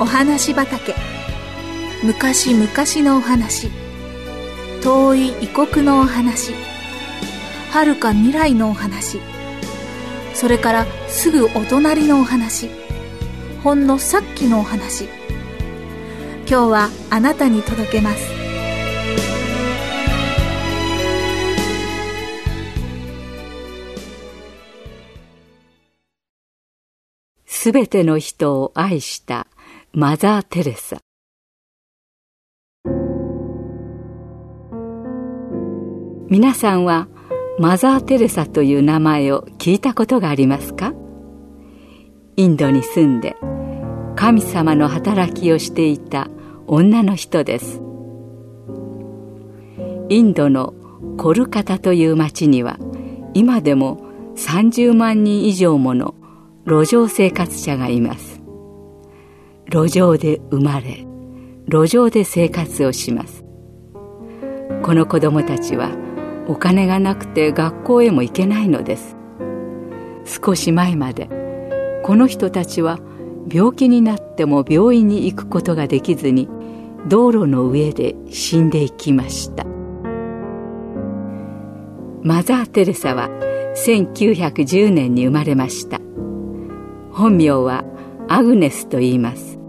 お話畑。昔々のお話。遠い異国のお話。遥か未来のお話。それからすぐお隣のお話。ほんのさっきのお話。今日はあなたに届けます。すべての人を愛した。マザー・テレサ皆さんはマザー・テレサという名前を聞いたことがありますかインドに住んで神様の働きをしていた女の人です。インドのコルカタという町には今でも30万人以上もの路上生活者がいます。路上で生まれ路上で生活をします。この子供たちはお金がなくて学校へも行けないのです。少し前までこの人たちは病気になっても病院に行くことができずに道路の上で死んでいきました。マザー・テレサは1910年に生まれました。本名はアグネスと言います。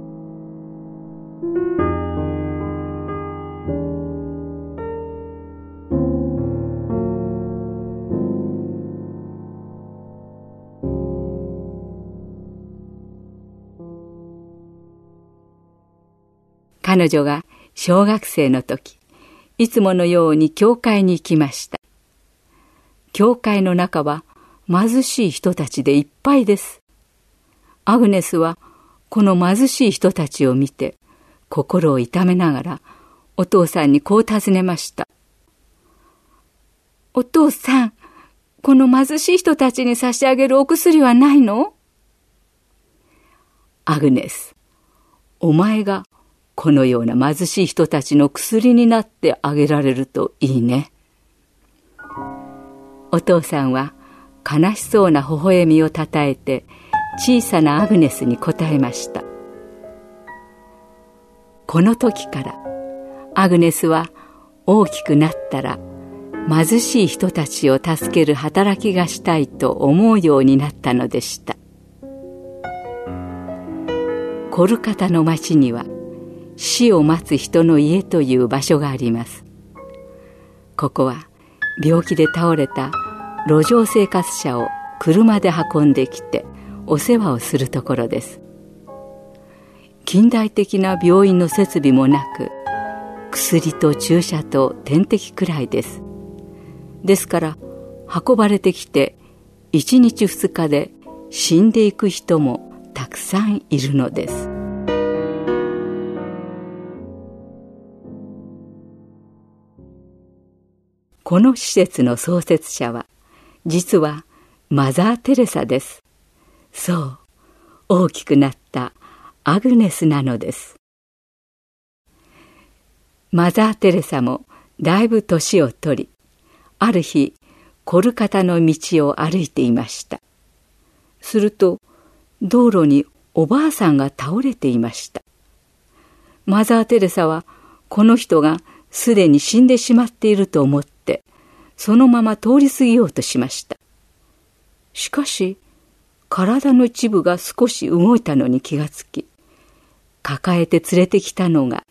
彼女が小学生の時いつものように教会に行きました。教会の中は貧しい人たちでいっぱいです。アグネスはこの貧しい人たちを見て心を痛めながらお父さんにこう尋ねました。お父さん、この貧しい人たちに差し上げるお薬はないのアグネス、お前がこのような貧しい人たちの薬になってあげられるといいね。お父さんは悲しそうな微笑みをたたえて小さなアグネスに答えましたこの時からアグネスは大きくなったら貧しい人たちを助ける働きがしたいと思うようになったのでした。コルカタの町には死を待つ人の家という場所があります。ここは病気で倒れた路上生活者を車で運んできてお世話をするところです。近代的な病院の設備もなく薬と注射と点滴くらいです。ですから運ばれてきて1日2日で死んでいく人もたくさんいるのです。この施設の創設者は実はマザー・テレサです。そう大きくなったアグネスなのです。マザー・テレサもだいぶ年を取りある日コルカタの道を歩いていました。すると道路におばあさんが倒れていました。マザー・テレサはこの人がすでに死んでしまっていると思ってそのまま通り過ぎようとしました。しかし体の一部が少し動いたのに気がつき、抱えて連れてきたのが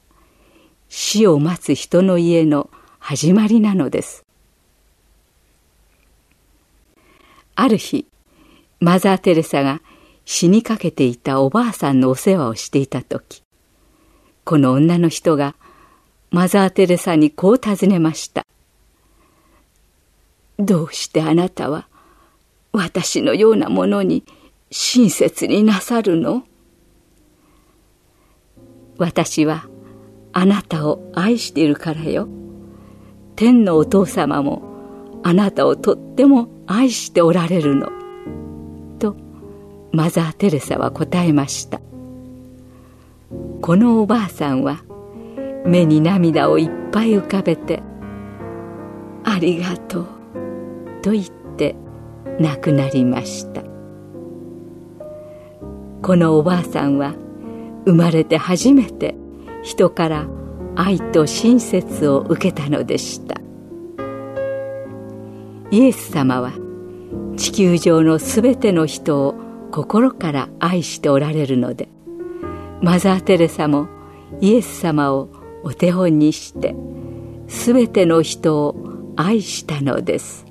死を待つ人の家の始まりなのです。ある日、マザー・テレサが死にかけていたおばあさんのお世話をしていた時、この女の人がマザー・テレサにこう尋ねました。どうしてあなたは私のようなものに親切になさるの？私はあなたを愛しているからよ。天のお父様もあなたをとっても愛しておられるの。とマザー・テレサは答えました。このおばあさんは目に涙をいっぱい浮かべて「ありがとう」と言って亡くなりましたこのおばあさんは生まれて初めて人から愛と親切を受けたのでした。イエス様は地球上のすべての人を心から愛しておられるのでマザー・テレサもイエス様をお手本にしてすべての人を愛したのです。